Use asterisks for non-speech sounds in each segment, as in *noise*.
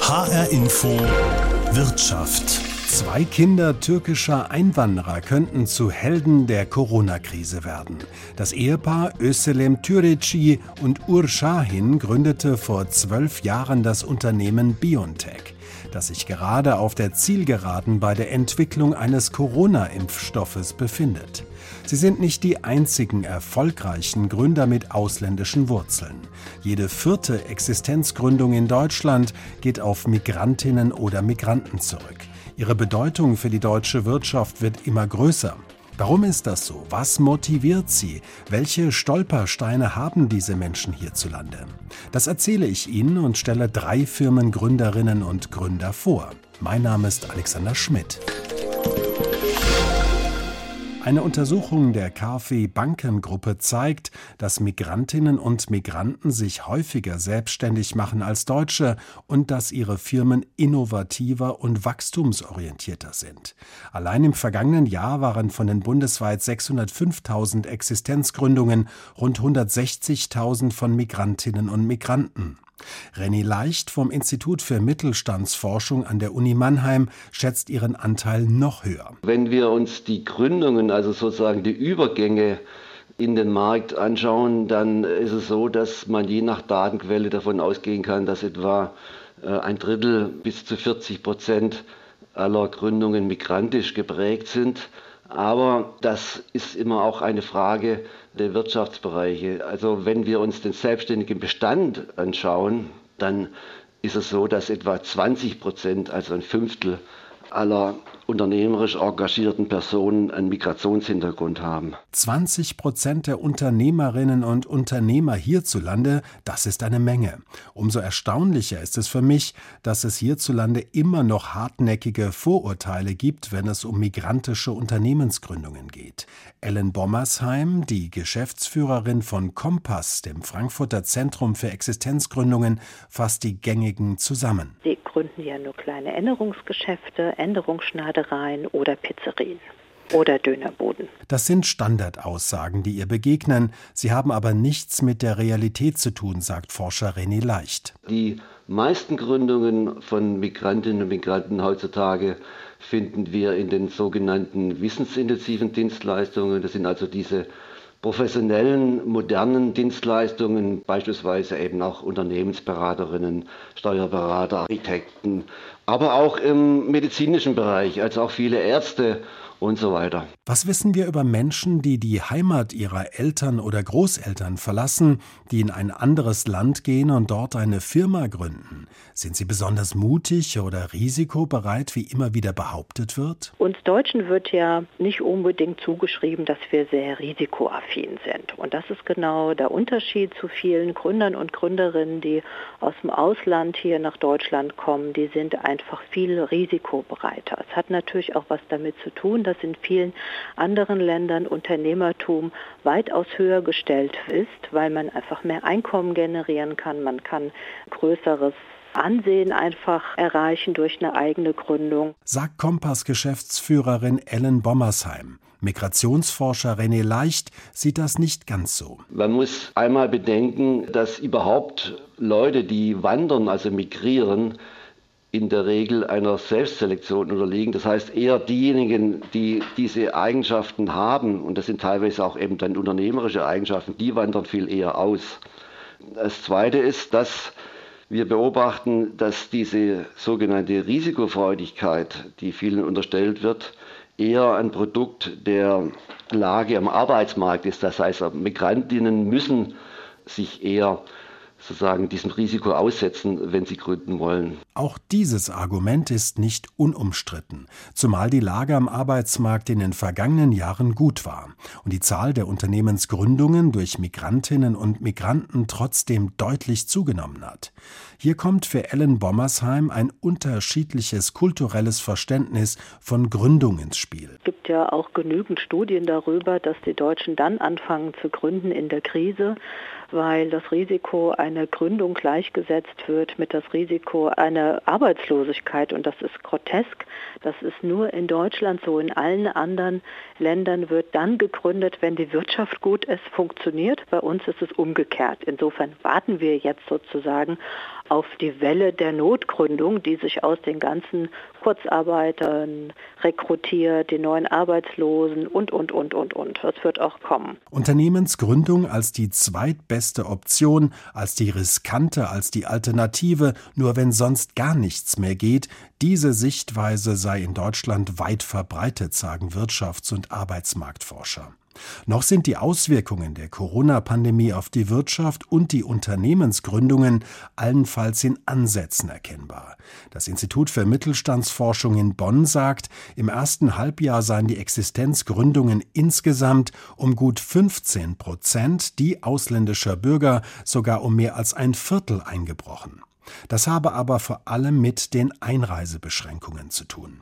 HR Info Wirtschaft. Zwei Kinder türkischer Einwanderer könnten zu Helden der Corona-Krise werden. Das Ehepaar Öselem Türeci und Ur gründete vor zwölf Jahren das Unternehmen Biontech, das sich gerade auf der Zielgeraden bei der Entwicklung eines Corona-Impfstoffes befindet. Sie sind nicht die einzigen erfolgreichen Gründer mit ausländischen Wurzeln. Jede vierte Existenzgründung in Deutschland geht auf Migrantinnen oder Migranten zurück. Ihre Bedeutung für die deutsche Wirtschaft wird immer größer. Warum ist das so? Was motiviert sie? Welche Stolpersteine haben diese Menschen hierzulande? Das erzähle ich Ihnen und stelle drei Firmengründerinnen und Gründer vor. Mein Name ist Alexander Schmidt. Eine Untersuchung der KfW Bankengruppe zeigt, dass Migrantinnen und Migranten sich häufiger selbstständig machen als Deutsche und dass ihre Firmen innovativer und wachstumsorientierter sind. Allein im vergangenen Jahr waren von den bundesweit 605.000 Existenzgründungen rund 160.000 von Migrantinnen und Migranten. René Leicht vom Institut für Mittelstandsforschung an der Uni Mannheim schätzt ihren Anteil noch höher. Wenn wir uns die Gründungen, also sozusagen die Übergänge in den Markt anschauen, dann ist es so, dass man je nach Datenquelle davon ausgehen kann, dass etwa äh, ein Drittel bis zu 40 Prozent aller Gründungen migrantisch geprägt sind. Aber das ist immer auch eine Frage der Wirtschaftsbereiche. Also wenn wir uns den selbstständigen Bestand anschauen, dann ist es so, dass etwa 20 Prozent, also ein Fünftel aller unternehmerisch engagierten Personen einen Migrationshintergrund haben. 20 Prozent der Unternehmerinnen und Unternehmer hierzulande, das ist eine Menge. Umso erstaunlicher ist es für mich, dass es hierzulande immer noch hartnäckige Vorurteile gibt, wenn es um migrantische Unternehmensgründungen geht. Ellen Bommersheim, die Geschäftsführerin von Kompass, dem Frankfurter Zentrum für Existenzgründungen, fasst die gängigen zusammen. Sie gründen ja nur kleine Änderungsgeschäfte, Änderungsschneidereien oder Pizzerien oder Dönerboden. Das sind Standardaussagen, die ihr begegnen. Sie haben aber nichts mit der Realität zu tun, sagt Forscher René Leicht. Die meisten Gründungen von Migrantinnen und Migranten heutzutage finden wir in den sogenannten wissensintensiven Dienstleistungen. Das sind also diese professionellen, modernen Dienstleistungen, beispielsweise eben auch Unternehmensberaterinnen, Steuerberater, Architekten, aber auch im medizinischen Bereich, also auch viele Ärzte und so weiter. Was wissen wir über Menschen, die die Heimat ihrer Eltern oder Großeltern verlassen, die in ein anderes Land gehen und dort eine Firma gründen? Sind sie besonders mutig oder risikobereit, wie immer wieder behauptet wird? Uns Deutschen wird ja nicht unbedingt zugeschrieben, dass wir sehr risikoaffin sind. Und das ist genau der Unterschied zu vielen Gründern und Gründerinnen, die aus dem Ausland hier nach Deutschland kommen. Die sind einfach viel risikobereiter. Es hat natürlich auch was damit zu tun, dass dass in vielen anderen Ländern Unternehmertum weitaus höher gestellt ist, weil man einfach mehr Einkommen generieren kann, man kann größeres Ansehen einfach erreichen durch eine eigene Gründung. Sagt Kompass-Geschäftsführerin Ellen Bommersheim. Migrationsforscher René Leicht sieht das nicht ganz so. Man muss einmal bedenken, dass überhaupt Leute, die wandern, also migrieren, in der Regel einer Selbstselektion unterliegen. Das heißt, eher diejenigen, die diese Eigenschaften haben, und das sind teilweise auch eben dann unternehmerische Eigenschaften, die wandern viel eher aus. Das Zweite ist, dass wir beobachten, dass diese sogenannte Risikofreudigkeit, die vielen unterstellt wird, eher ein Produkt der Lage am Arbeitsmarkt ist. Das heißt, Migrantinnen müssen sich eher sozusagen diesem Risiko aussetzen, wenn sie gründen wollen. Auch dieses Argument ist nicht unumstritten, zumal die Lage am Arbeitsmarkt in den vergangenen Jahren gut war und die Zahl der Unternehmensgründungen durch Migrantinnen und Migranten trotzdem deutlich zugenommen hat. Hier kommt für Ellen Bommersheim ein unterschiedliches kulturelles Verständnis von Gründung ins Spiel. Es gibt ja auch genügend Studien darüber, dass die Deutschen dann anfangen zu gründen in der Krise, weil das Risiko einer Gründung gleichgesetzt wird mit das Risiko einer Arbeitslosigkeit und das ist grotesk. Das ist nur in Deutschland so. In allen anderen Ländern wird dann gegründet, wenn die Wirtschaft gut ist, funktioniert. Bei uns ist es umgekehrt. Insofern warten wir jetzt sozusagen auf die Welle der Notgründung, die sich aus den ganzen Kurzarbeitern rekrutiert, den neuen Arbeitslosen und, und, und, und, und. Das wird auch kommen. Unternehmensgründung als die zweitbeste Option, als die riskante, als die Alternative, nur wenn sonst gar nichts mehr geht, diese Sichtweise sei in Deutschland weit verbreitet, sagen Wirtschafts- und Arbeitsmarktforscher. Noch sind die Auswirkungen der Corona-Pandemie auf die Wirtschaft und die Unternehmensgründungen allenfalls in Ansätzen erkennbar. Das Institut für Mittelstandsforschung in Bonn sagt, im ersten Halbjahr seien die Existenzgründungen insgesamt um gut 15 Prozent, die ausländischer Bürger sogar um mehr als ein Viertel eingebrochen. Das habe aber vor allem mit den Einreisebeschränkungen zu tun.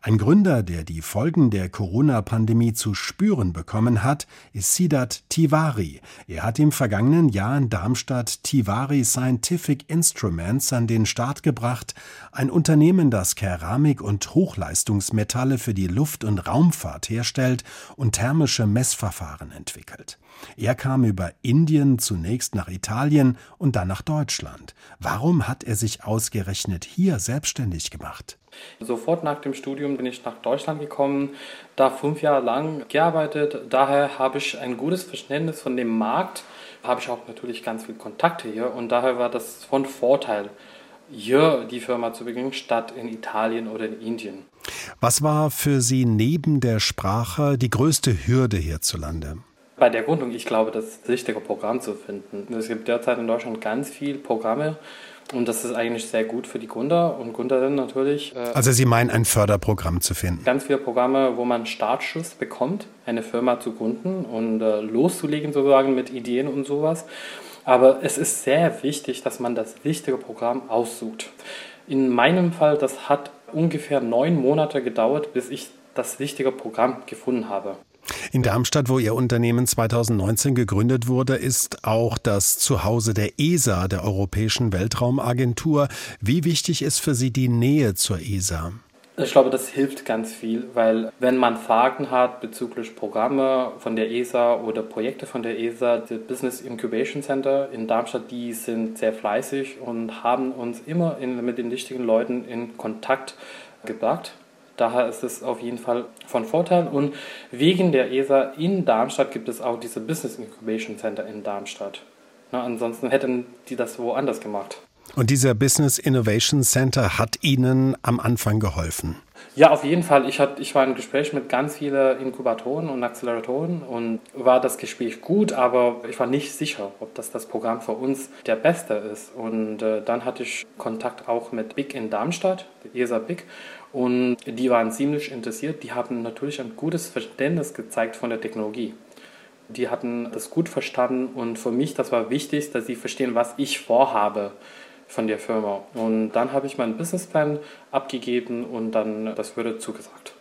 Ein Gründer, der die Folgen der Corona-Pandemie zu spüren bekommen hat, ist Sidat Tiwari. Er hat im vergangenen Jahr in Darmstadt Tiwari Scientific Instruments an den Start gebracht, ein Unternehmen, das Keramik und Hochleistungsmetalle für die Luft- und Raumfahrt herstellt und thermische Messverfahren entwickelt. Er kam über Indien zunächst nach Italien und dann nach Deutschland. Warum hat er sich ausgerechnet hier selbstständig gemacht? Sofort nach dem Studium bin ich nach Deutschland gekommen, da fünf Jahre lang gearbeitet. Daher habe ich ein gutes Verständnis von dem Markt, habe ich auch natürlich ganz viele Kontakte hier und daher war das von Vorteil, hier die Firma zu beginnen, statt in Italien oder in Indien. Was war für Sie neben der Sprache die größte Hürde hierzulande? Bei der Gründung, ich glaube, das richtige Programm zu finden. Es gibt derzeit in Deutschland ganz viele Programme, und das ist eigentlich sehr gut für die Gründer und Gründerinnen natürlich. Äh, also Sie meinen, ein Förderprogramm zu finden? Ganz viele Programme, wo man Startschuss bekommt, eine Firma zu gründen und äh, loszulegen sozusagen mit Ideen und sowas. Aber es ist sehr wichtig, dass man das richtige Programm aussucht. In meinem Fall, das hat ungefähr neun Monate gedauert, bis ich das richtige Programm gefunden habe. In Darmstadt, wo Ihr Unternehmen 2019 gegründet wurde, ist auch das Zuhause der ESA, der Europäischen Weltraumagentur. Wie wichtig ist für Sie die Nähe zur ESA? Ich glaube, das hilft ganz viel, weil wenn man Fragen hat bezüglich Programme von der ESA oder Projekte von der ESA, das Business Incubation Center in Darmstadt, die sind sehr fleißig und haben uns immer in, mit den richtigen Leuten in Kontakt gebracht. Daher ist es auf jeden Fall von Vorteil. Und wegen der ESA in Darmstadt gibt es auch diese Business Incubation Center in Darmstadt. Na, ansonsten hätten die das woanders gemacht. Und dieser Business Innovation Center hat Ihnen am Anfang geholfen? Ja, auf jeden Fall. Ich, hat, ich war im Gespräch mit ganz vielen Inkubatoren und Acceleratoren und war das Gespräch gut, aber ich war nicht sicher, ob das das Programm für uns der beste ist. Und äh, dann hatte ich Kontakt auch mit BIC in Darmstadt, ESA BIC, und die waren ziemlich interessiert. Die haben natürlich ein gutes Verständnis gezeigt von der Technologie. Die hatten das gut verstanden und für mich, das war wichtig, dass sie verstehen, was ich vorhabe von der Firma. Und dann habe ich meinen Businessplan abgegeben und dann das wurde zugesagt.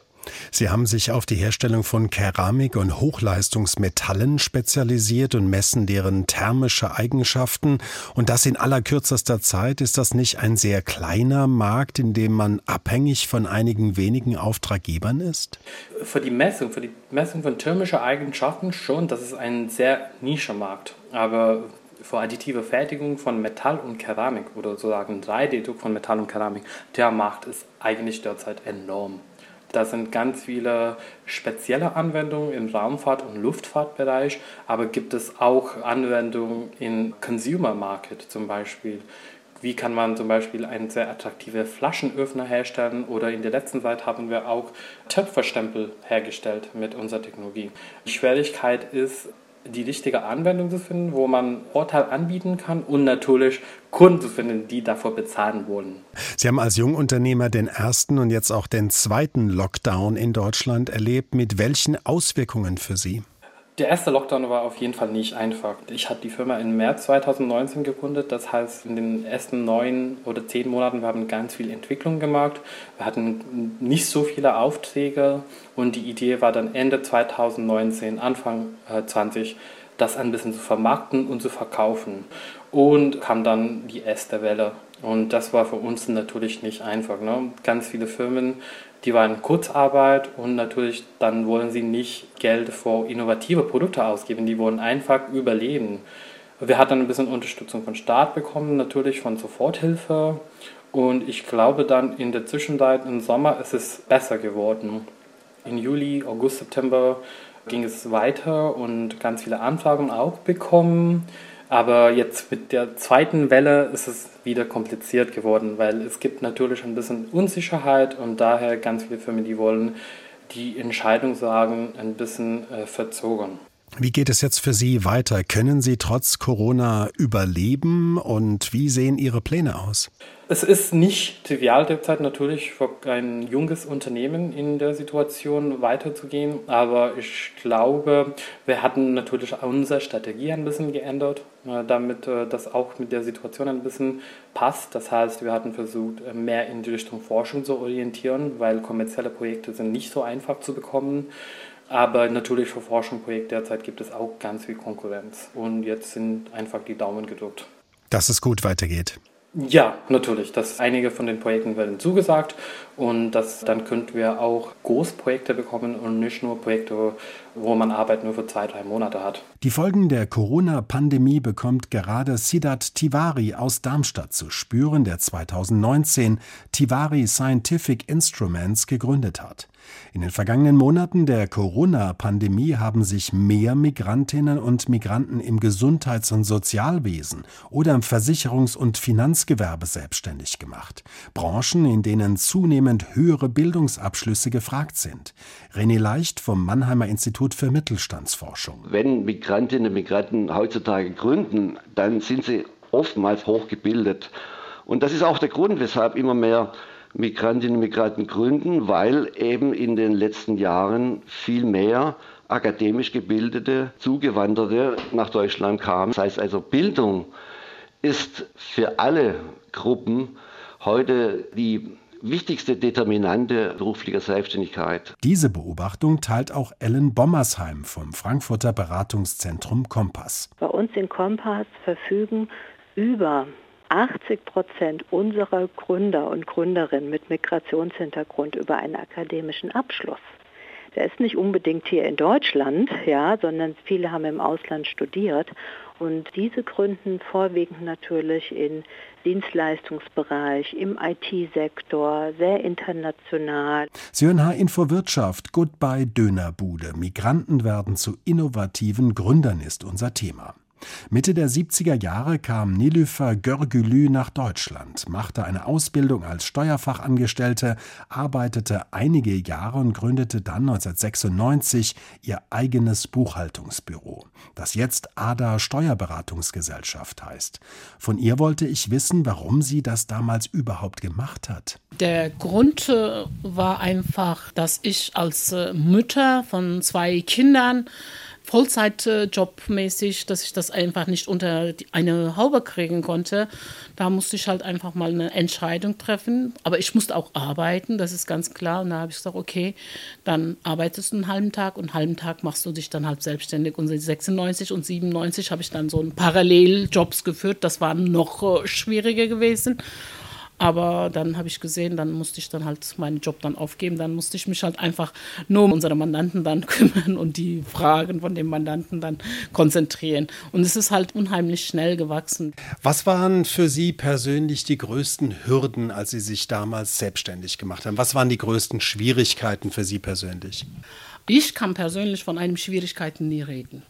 Sie haben sich auf die Herstellung von Keramik und Hochleistungsmetallen spezialisiert und messen deren thermische Eigenschaften. Und das in allerkürzester Zeit. Ist das nicht ein sehr kleiner Markt, in dem man abhängig von einigen wenigen Auftraggebern ist? Für die Messung, für die Messung von thermischen Eigenschaften schon. Das ist ein sehr nischer Markt. Aber für additive Fertigung von Metall und Keramik oder sozusagen 3D-Druck von Metall und Keramik, der Markt ist eigentlich derzeit enorm. Da sind ganz viele spezielle Anwendungen im Raumfahrt- und Luftfahrtbereich, aber gibt es auch Anwendungen im Consumer Market zum Beispiel. Wie kann man zum Beispiel einen sehr attraktiven Flaschenöffner herstellen oder in der letzten Zeit haben wir auch Töpferstempel hergestellt mit unserer Technologie. Die Schwierigkeit ist, die richtige Anwendung zu finden, wo man Vorteil anbieten kann und natürlich Kunden zu finden, die davor bezahlen wollen. Sie haben als Jungunternehmer den ersten und jetzt auch den zweiten Lockdown in Deutschland erlebt. Mit welchen Auswirkungen für Sie? Der erste Lockdown war auf jeden Fall nicht einfach. Ich habe die Firma im März 2019 gegründet. Das heißt, in den ersten neun oder zehn Monaten wir haben ganz viel Entwicklung gemacht. Wir hatten nicht so viele Aufträge und die Idee war dann Ende 2019, Anfang 20, äh, das ein bisschen zu vermarkten und zu verkaufen. Und kam dann die erste Welle. Und das war für uns natürlich nicht einfach. Ne? Ganz viele Firmen, die waren Kurzarbeit und natürlich dann wollen sie nicht Geld für innovative Produkte ausgeben, die wollen einfach überleben. Wir hatten ein bisschen Unterstützung von Staat bekommen, natürlich von Soforthilfe. Und ich glaube dann in der Zwischenzeit im Sommer ist es besser geworden. In Juli, August, September ging es weiter und ganz viele Anfragen auch bekommen. Aber jetzt mit der zweiten Welle ist es wieder kompliziert geworden, weil es gibt natürlich ein bisschen Unsicherheit und daher ganz viele Firmen, die wollen die Entscheidung sagen, ein bisschen äh, verzögern. Wie geht es jetzt für Sie weiter? Können Sie trotz Corona überleben und wie sehen Ihre Pläne aus? Es ist nicht trivial derzeit natürlich für ein junges Unternehmen in der Situation weiterzugehen, aber ich glaube, wir hatten natürlich unsere Strategie ein bisschen geändert, äh, damit äh, das auch mit der Situation ein bisschen passt. Das heißt, wir hatten versucht, äh, mehr in die Richtung Forschung zu orientieren, weil kommerzielle Projekte sind nicht so einfach zu bekommen. Aber natürlich für Forschungsprojekte derzeit gibt es auch ganz viel Konkurrenz. Und jetzt sind einfach die Daumen gedrückt. Dass es gut weitergeht. Ja, natürlich. Das, einige von den Projekten werden zugesagt und das, dann könnten wir auch Großprojekte bekommen und nicht nur Projekte, wo man Arbeit nur für zwei, drei Monate hat. Die Folgen der Corona-Pandemie bekommt gerade Siddharth Tiwari aus Darmstadt zu spüren, der 2019 Tiwari Scientific Instruments gegründet hat. In den vergangenen Monaten der Corona-Pandemie haben sich mehr Migrantinnen und Migranten im Gesundheits- und Sozialwesen oder im Versicherungs- und Finanzgewerbe selbstständig gemacht. Branchen, in denen zunehmend höhere Bildungsabschlüsse gefragt sind. René Leicht vom Mannheimer Institut für Mittelstandsforschung. Wenn Migrantinnen und Migranten heutzutage gründen, dann sind sie oftmals hochgebildet. Und das ist auch der Grund, weshalb immer mehr Migrantinnen und Migranten gründen, weil eben in den letzten Jahren viel mehr akademisch gebildete Zugewanderte nach Deutschland kamen. Das heißt also, Bildung ist für alle Gruppen heute die wichtigste Determinante beruflicher Selbstständigkeit. Diese Beobachtung teilt auch Ellen Bommersheim vom Frankfurter Beratungszentrum Kompass. Bei uns in Kompass verfügen über 80 Prozent unserer Gründer und Gründerinnen mit Migrationshintergrund über einen akademischen Abschluss. Der ist nicht unbedingt hier in Deutschland, ja, sondern viele haben im Ausland studiert. Und diese gründen vorwiegend natürlich im Dienstleistungsbereich, im IT-Sektor, sehr international. Sie H-Info Wirtschaft, Goodbye Dönerbude. Migranten werden zu innovativen Gründern ist unser Thema. Mitte der 70er Jahre kam Nilüfer Görgülü nach Deutschland, machte eine Ausbildung als Steuerfachangestellte, arbeitete einige Jahre und gründete dann 1996 ihr eigenes Buchhaltungsbüro, das jetzt ADA Steuerberatungsgesellschaft heißt. Von ihr wollte ich wissen, warum sie das damals überhaupt gemacht hat. Der Grund äh, war einfach, dass ich als äh, Mutter von zwei Kindern Vollzeitjobmäßig, dass ich das einfach nicht unter eine Haube kriegen konnte. Da musste ich halt einfach mal eine Entscheidung treffen. Aber ich musste auch arbeiten, das ist ganz klar. Und da habe ich gesagt, okay, dann arbeitest du einen halben Tag und einen halben Tag machst du dich dann halt selbstständig. Und 96 und 97 habe ich dann so ein Paralleljobs geführt. Das war noch äh, schwieriger gewesen. Aber dann habe ich gesehen, dann musste ich dann halt meinen Job dann aufgeben. Dann musste ich mich halt einfach nur um unsere Mandanten dann *laughs* kümmern und die Fragen von den Mandanten dann konzentrieren. Und es ist halt unheimlich schnell gewachsen. Was waren für Sie persönlich die größten Hürden, als Sie sich damals selbstständig gemacht haben? Was waren die größten Schwierigkeiten für Sie persönlich? Ich kann persönlich von einem Schwierigkeiten nie reden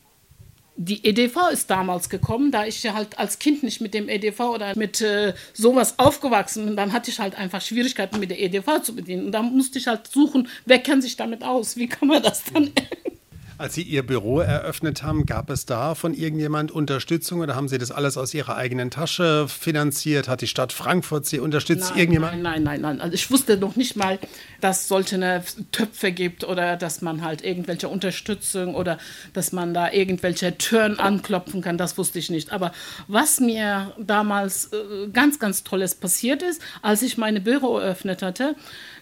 die EDV ist damals gekommen, da ich ja halt als Kind nicht mit dem EDV oder mit äh, sowas aufgewachsen bin, dann hatte ich halt einfach Schwierigkeiten mit der EDV zu bedienen. Und da musste ich halt suchen, wer kennt sich damit aus, wie kann man das dann *laughs* Als Sie Ihr Büro eröffnet haben, gab es da von irgendjemand Unterstützung oder haben Sie das alles aus Ihrer eigenen Tasche finanziert? Hat die Stadt Frankfurt Sie unterstützt? Nein, irgendjemand? Nein, nein, nein, nein. Also ich wusste noch nicht mal, dass es solche Töpfe gibt oder dass man halt irgendwelche Unterstützung oder dass man da irgendwelche Türen anklopfen kann. Das wusste ich nicht. Aber was mir damals äh, ganz, ganz Tolles passiert ist, als ich meine Büro eröffnet hatte,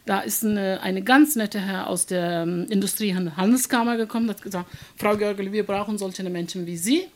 da ist eine, eine ganz nette Herr aus der ähm, Industrie- und Handelskammer gekommen, hat gesagt, Frau Görgel, wir brauchen solche Menschen wie Sie.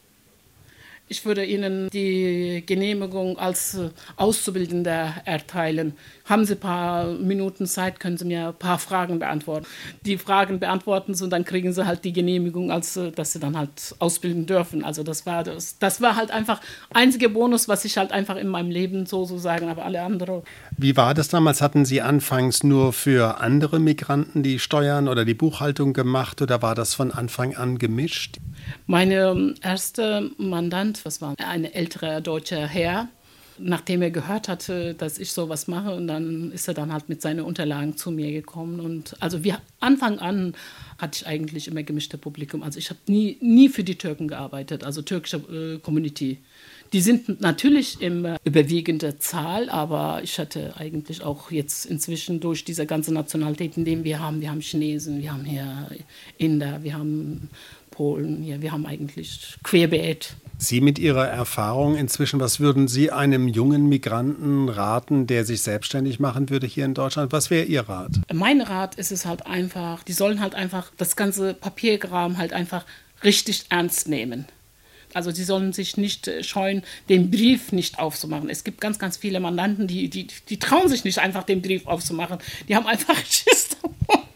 Ich würde Ihnen die Genehmigung als äh, Auszubildender erteilen. Haben Sie ein paar Minuten Zeit, können Sie mir ein paar Fragen beantworten. Die Fragen beantworten Sie und dann kriegen Sie halt die Genehmigung, als äh, dass Sie dann halt ausbilden dürfen. Also das war das, das war halt einfach einziger Bonus, was ich halt einfach in meinem Leben so so sagen, aber alle anderen. Wie war das damals? Hatten Sie anfangs nur für andere Migranten die Steuern oder die Buchhaltung gemacht oder war das von Anfang an gemischt? Meine ähm, erste Mandant, das war ein älterer deutscher Herr, nachdem er gehört hatte, dass ich sowas mache, und dann ist er dann halt mit seinen Unterlagen zu mir gekommen. Und also wir Anfang an hatte ich eigentlich immer gemischte Publikum. Also ich habe nie, nie für die Türken gearbeitet, also türkische äh, Community. Die sind natürlich im äh, überwiegenden Zahl, aber ich hatte eigentlich auch jetzt inzwischen durch diese ganzen Nationalitäten, die wir haben, wir haben Chinesen, wir haben hier Inder, wir haben Polen. Ja, wir haben eigentlich querbeet. Sie mit Ihrer Erfahrung inzwischen, was würden Sie einem jungen Migranten raten, der sich selbstständig machen würde hier in Deutschland? Was wäre Ihr Rat? Mein Rat ist es halt einfach, die sollen halt einfach das ganze Papierkram halt einfach richtig ernst nehmen. Also sie sollen sich nicht scheuen, den Brief nicht aufzumachen. Es gibt ganz, ganz viele Mandanten, die, die, die trauen sich nicht einfach, den Brief aufzumachen. Die haben einfach *laughs* Schiss davor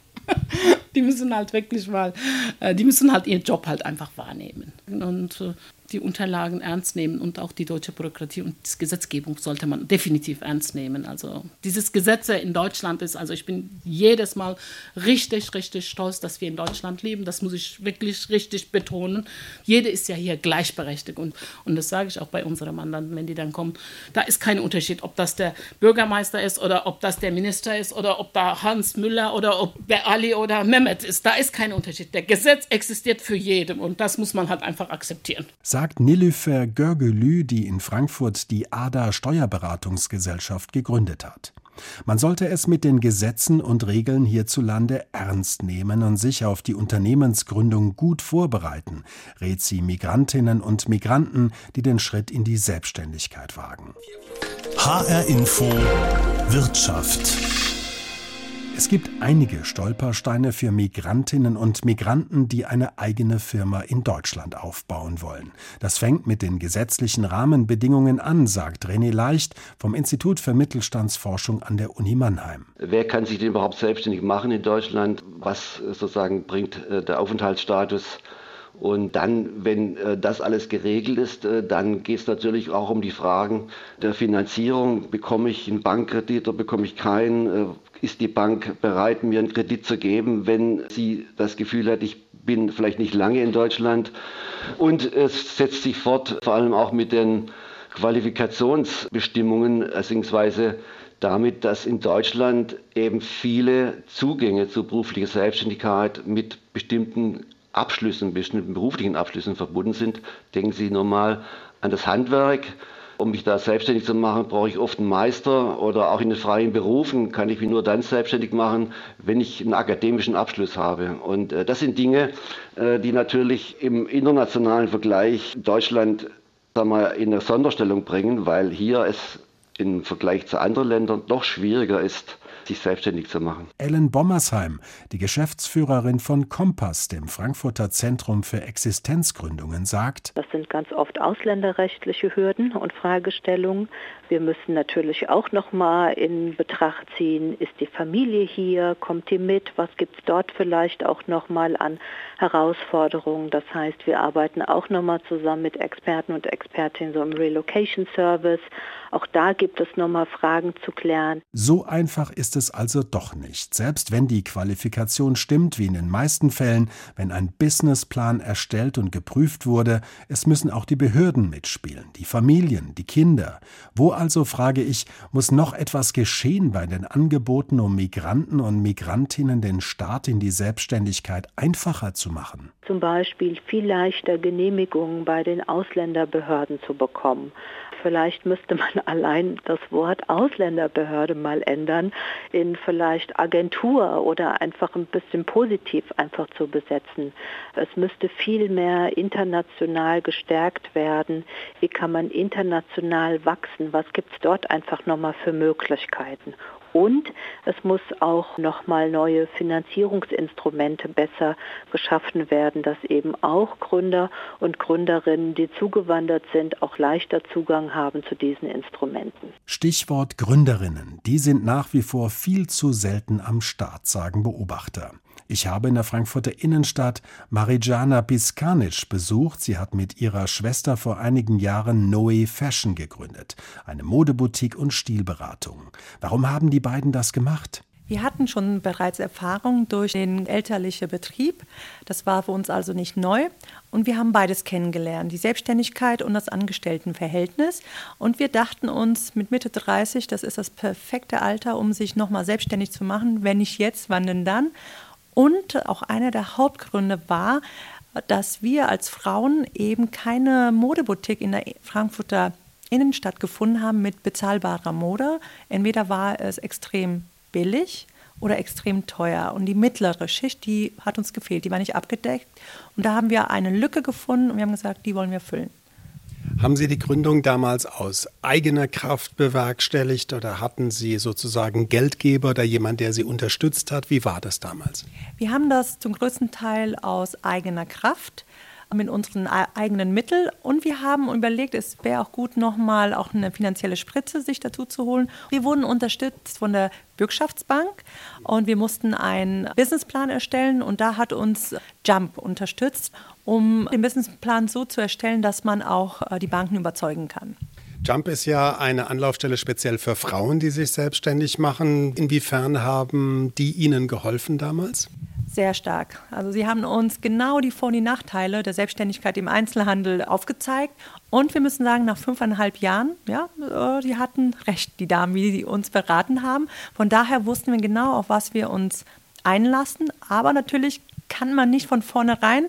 *laughs* die müssen halt wirklich mal, äh, die müssen halt ihren Job halt einfach wahrnehmen. Und äh, die Unterlagen ernst nehmen und auch die deutsche Bürokratie und die Gesetzgebung sollte man definitiv ernst nehmen. Also dieses Gesetz in Deutschland ist, also ich bin jedes Mal richtig, richtig stolz, dass wir in Deutschland leben. Das muss ich wirklich richtig betonen. Jede ist ja hier gleichberechtigt und, und das sage ich auch bei unseren Mandanten, wenn die dann kommen. Da ist kein Unterschied, ob das der Bürgermeister ist oder ob das der Minister ist oder ob da Hans Müller oder ob der Ali oder Mehmet ist. Da ist kein Unterschied. Der Gesetz existiert für jeden und das muss man halt einfach akzeptieren. Sag sagt Nilüfer Görgelü, die in Frankfurt die ADA Steuerberatungsgesellschaft gegründet hat. Man sollte es mit den Gesetzen und Regeln hierzulande ernst nehmen und sich auf die Unternehmensgründung gut vorbereiten, rät sie Migrantinnen und Migranten, die den Schritt in die Selbstständigkeit wagen. HR Info Wirtschaft es gibt einige Stolpersteine für Migrantinnen und Migranten, die eine eigene Firma in Deutschland aufbauen wollen. Das fängt mit den gesetzlichen Rahmenbedingungen an, sagt René Leicht vom Institut für Mittelstandsforschung an der Uni Mannheim. Wer kann sich denn überhaupt selbstständig machen in Deutschland? Was sozusagen bringt äh, der Aufenthaltsstatus? Und dann, wenn äh, das alles geregelt ist, äh, dann geht es natürlich auch um die Fragen der Finanzierung. Bekomme ich einen Bankkredit oder bekomme ich keinen? ist die Bank bereit, mir einen Kredit zu geben, wenn sie das Gefühl hat, ich bin vielleicht nicht lange in Deutschland. Und es setzt sich fort, vor allem auch mit den Qualifikationsbestimmungen, beziehungsweise damit, dass in Deutschland eben viele Zugänge zur beruflichen Selbstständigkeit mit bestimmten Abschlüssen, bestimmten beruflichen Abschlüssen verbunden sind. Denken Sie nochmal an das Handwerk, um mich da selbstständig zu machen, brauche ich oft einen Meister oder auch in den freien Berufen kann ich mich nur dann selbstständig machen, wenn ich einen akademischen Abschluss habe. Und äh, das sind Dinge, äh, die natürlich im internationalen Vergleich Deutschland sagen wir, in eine Sonderstellung bringen, weil hier es im Vergleich zu anderen Ländern doch schwieriger ist, sich selbstständig zu machen. Ellen Bommersheim, die Geschäftsführerin von Kompass, dem Frankfurter Zentrum für Existenzgründungen, sagt, das sind ganz oft ausländerrechtliche Hürden und Fragestellungen. Wir müssen natürlich auch noch mal in Betracht ziehen, ist die Familie hier, kommt die mit, was gibt es dort vielleicht auch noch mal an Herausforderungen. Das heißt, wir arbeiten auch noch mal zusammen mit Experten und Expertinnen so im Relocation Service. Auch da gibt es noch mal Fragen zu klären. So einfach ist es also doch nicht. Selbst wenn die Qualifikation stimmt, wie in den meisten Fällen, wenn ein Businessplan erstellt und geprüft wurde, es müssen auch die Behörden mitspielen, die Familien, die Kinder. Wo also, frage ich, muss noch etwas geschehen bei den Angeboten, um Migranten und Migrantinnen den Start in die Selbstständigkeit einfacher zu machen? Zum Beispiel viel leichter Genehmigungen bei den Ausländerbehörden zu bekommen. Vielleicht müsste man allein das Wort Ausländerbehörde mal ändern in vielleicht Agentur oder einfach ein bisschen positiv einfach zu besetzen. Es müsste viel mehr international gestärkt werden. Wie kann man international wachsen? Was gibt es dort einfach nochmal für Möglichkeiten? Und es muss auch nochmal neue Finanzierungsinstrumente besser geschaffen werden, dass eben auch Gründer und Gründerinnen, die zugewandert sind, auch leichter Zugang haben zu diesen Instrumenten. Stichwort Gründerinnen. Die sind nach wie vor viel zu selten am Start, sagen Beobachter. Ich habe in der Frankfurter Innenstadt Marijana Piskanic besucht. Sie hat mit ihrer Schwester vor einigen Jahren Noe Fashion gegründet, eine Modeboutique und Stilberatung. Warum haben die beiden das gemacht? Wir hatten schon bereits Erfahrung durch den elterlichen Betrieb. Das war für uns also nicht neu. Und wir haben beides kennengelernt, die Selbstständigkeit und das Angestelltenverhältnis. Und wir dachten uns, mit Mitte 30, das ist das perfekte Alter, um sich nochmal selbstständig zu machen. Wenn nicht jetzt, wann denn dann? Und auch einer der Hauptgründe war, dass wir als Frauen eben keine Modeboutique in der Frankfurter Innenstadt gefunden haben mit bezahlbarer Mode. Entweder war es extrem billig oder extrem teuer. Und die mittlere Schicht, die hat uns gefehlt, die war nicht abgedeckt. Und da haben wir eine Lücke gefunden und wir haben gesagt, die wollen wir füllen. Haben Sie die Gründung damals aus eigener Kraft bewerkstelligt oder hatten Sie sozusagen Geldgeber oder jemand, der Sie unterstützt hat? Wie war das damals? Wir haben das zum größten Teil aus eigener Kraft mit unseren eigenen Mitteln und wir haben überlegt, es wäre auch gut, nochmal auch eine finanzielle Spritze sich dazu zu holen. Wir wurden unterstützt von der Bürgschaftsbank und wir mussten einen Businessplan erstellen und da hat uns Jump unterstützt, um den Businessplan so zu erstellen, dass man auch äh, die Banken überzeugen kann. Jump ist ja eine Anlaufstelle speziell für Frauen, die sich selbstständig machen. Inwiefern haben die Ihnen geholfen damals? Sehr stark. Also sie haben uns genau die Vor- und die Nachteile der Selbstständigkeit im Einzelhandel aufgezeigt. Und wir müssen sagen, nach fünfeinhalb Jahren, ja, äh, die hatten recht, die Damen, wie sie uns beraten haben. Von daher wussten wir genau, auf was wir uns einlassen. Aber natürlich kann man nicht von vornherein,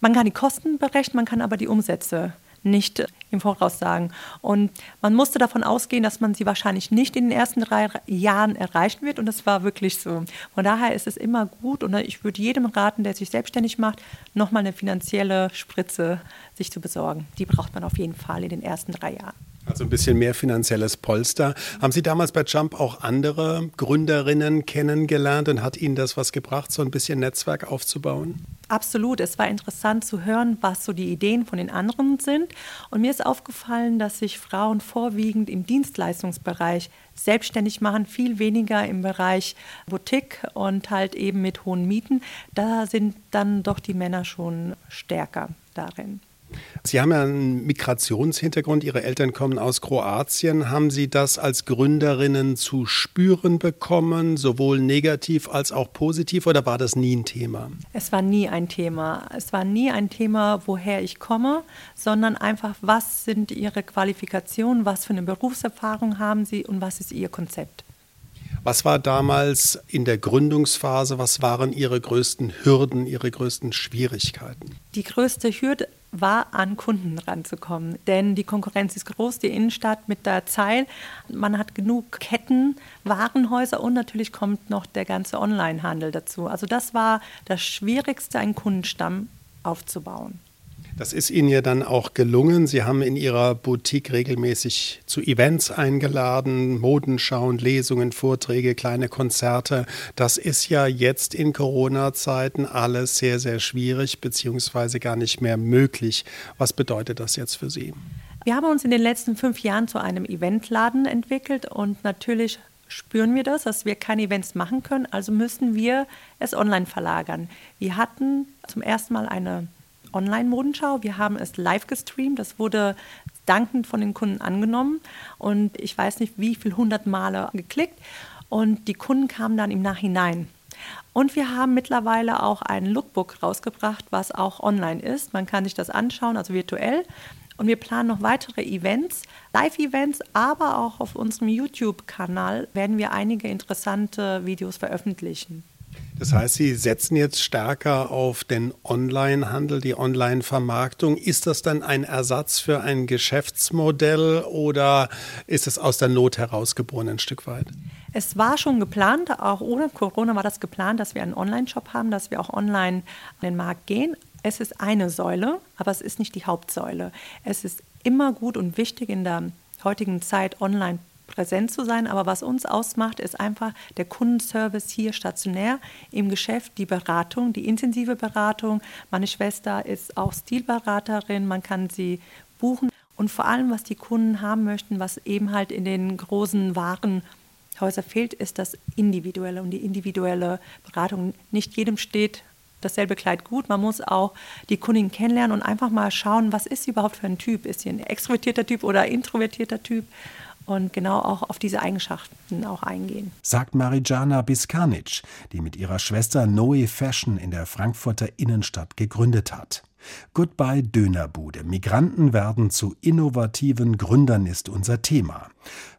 man kann die Kosten berechnen, man kann aber die Umsätze nicht im Voraus sagen. Und man musste davon ausgehen, dass man sie wahrscheinlich nicht in den ersten drei Jahren erreichen wird. Und das war wirklich so. Von daher ist es immer gut und ich würde jedem raten, der sich selbstständig macht, nochmal eine finanzielle Spritze sich zu besorgen. Die braucht man auf jeden Fall in den ersten drei Jahren. Also ein bisschen mehr finanzielles Polster. Haben Sie damals bei Jump auch andere Gründerinnen kennengelernt und hat Ihnen das was gebracht, so ein bisschen Netzwerk aufzubauen? Absolut. Es war interessant zu hören, was so die Ideen von den anderen sind. Und mir ist aufgefallen, dass sich Frauen vorwiegend im Dienstleistungsbereich selbstständig machen, viel weniger im Bereich Boutique und halt eben mit hohen Mieten. Da sind dann doch die Männer schon stärker darin. Sie haben ja einen Migrationshintergrund. Ihre Eltern kommen aus Kroatien. Haben Sie das als Gründerinnen zu spüren bekommen, sowohl negativ als auch positiv, oder war das nie ein Thema? Es war nie ein Thema. Es war nie ein Thema, woher ich komme, sondern einfach, was sind Ihre Qualifikationen, was für eine Berufserfahrung haben Sie und was ist Ihr Konzept? Was war damals in der Gründungsphase, was waren Ihre größten Hürden, Ihre größten Schwierigkeiten? Die größte Hürde war, an Kunden ranzukommen. Denn die Konkurrenz ist groß, die Innenstadt mit der Zeil. Man hat genug Ketten, Warenhäuser und natürlich kommt noch der ganze Onlinehandel dazu. Also das war das Schwierigste, einen Kundenstamm aufzubauen. Das ist Ihnen ja dann auch gelungen. Sie haben in Ihrer Boutique regelmäßig zu Events eingeladen, Modenschauen, Lesungen, Vorträge, kleine Konzerte. Das ist ja jetzt in Corona-Zeiten alles sehr, sehr schwierig beziehungsweise gar nicht mehr möglich. Was bedeutet das jetzt für Sie? Wir haben uns in den letzten fünf Jahren zu einem Eventladen entwickelt und natürlich spüren wir das, dass wir keine Events machen können, also müssen wir es online verlagern. Wir hatten zum ersten Mal eine Online-Modenschau. Wir haben es live gestreamt. Das wurde dankend von den Kunden angenommen. Und ich weiß nicht, wie viel hundert Male geklickt. Und die Kunden kamen dann im Nachhinein. Und wir haben mittlerweile auch ein Lookbook rausgebracht, was auch online ist. Man kann sich das anschauen, also virtuell. Und wir planen noch weitere Events, Live-Events, aber auch auf unserem YouTube-Kanal werden wir einige interessante Videos veröffentlichen. Das heißt, Sie setzen jetzt stärker auf den Online-Handel, die Online-Vermarktung. Ist das dann ein Ersatz für ein Geschäftsmodell oder ist es aus der Not herausgeboren ein Stück weit? Es war schon geplant, auch ohne Corona war das geplant, dass wir einen Online-Shop haben, dass wir auch online an den Markt gehen. Es ist eine Säule, aber es ist nicht die Hauptsäule. Es ist immer gut und wichtig in der heutigen Zeit online präsent zu sein. Aber was uns ausmacht, ist einfach der Kundenservice hier stationär im Geschäft, die Beratung, die intensive Beratung. Meine Schwester ist auch Stilberaterin, man kann sie buchen. Und vor allem, was die Kunden haben möchten, was eben halt in den großen Warenhäusern fehlt, ist das Individuelle und die individuelle Beratung. Nicht jedem steht dasselbe Kleid gut. Man muss auch die Kundin kennenlernen und einfach mal schauen, was ist sie überhaupt für ein Typ? Ist sie ein extrovertierter Typ oder introvertierter Typ? Und genau auch auf diese Eigenschaften auch eingehen. Sagt Marijana Biskanic, die mit ihrer Schwester Noe Fashion in der Frankfurter Innenstadt gegründet hat. Goodbye Dönerbude. Migranten werden zu innovativen Gründern ist unser Thema.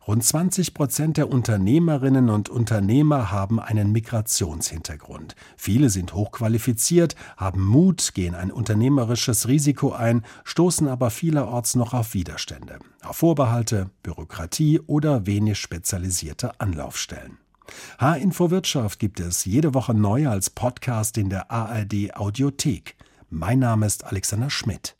Rund 20 Prozent der Unternehmerinnen und Unternehmer haben einen Migrationshintergrund. Viele sind hochqualifiziert, haben Mut, gehen ein unternehmerisches Risiko ein, stoßen aber vielerorts noch auf Widerstände, auf Vorbehalte, Bürokratie oder wenig spezialisierte Anlaufstellen. H-Info Wirtschaft gibt es jede Woche neu als Podcast in der ARD Audiothek. Mein Name ist Alexander Schmidt.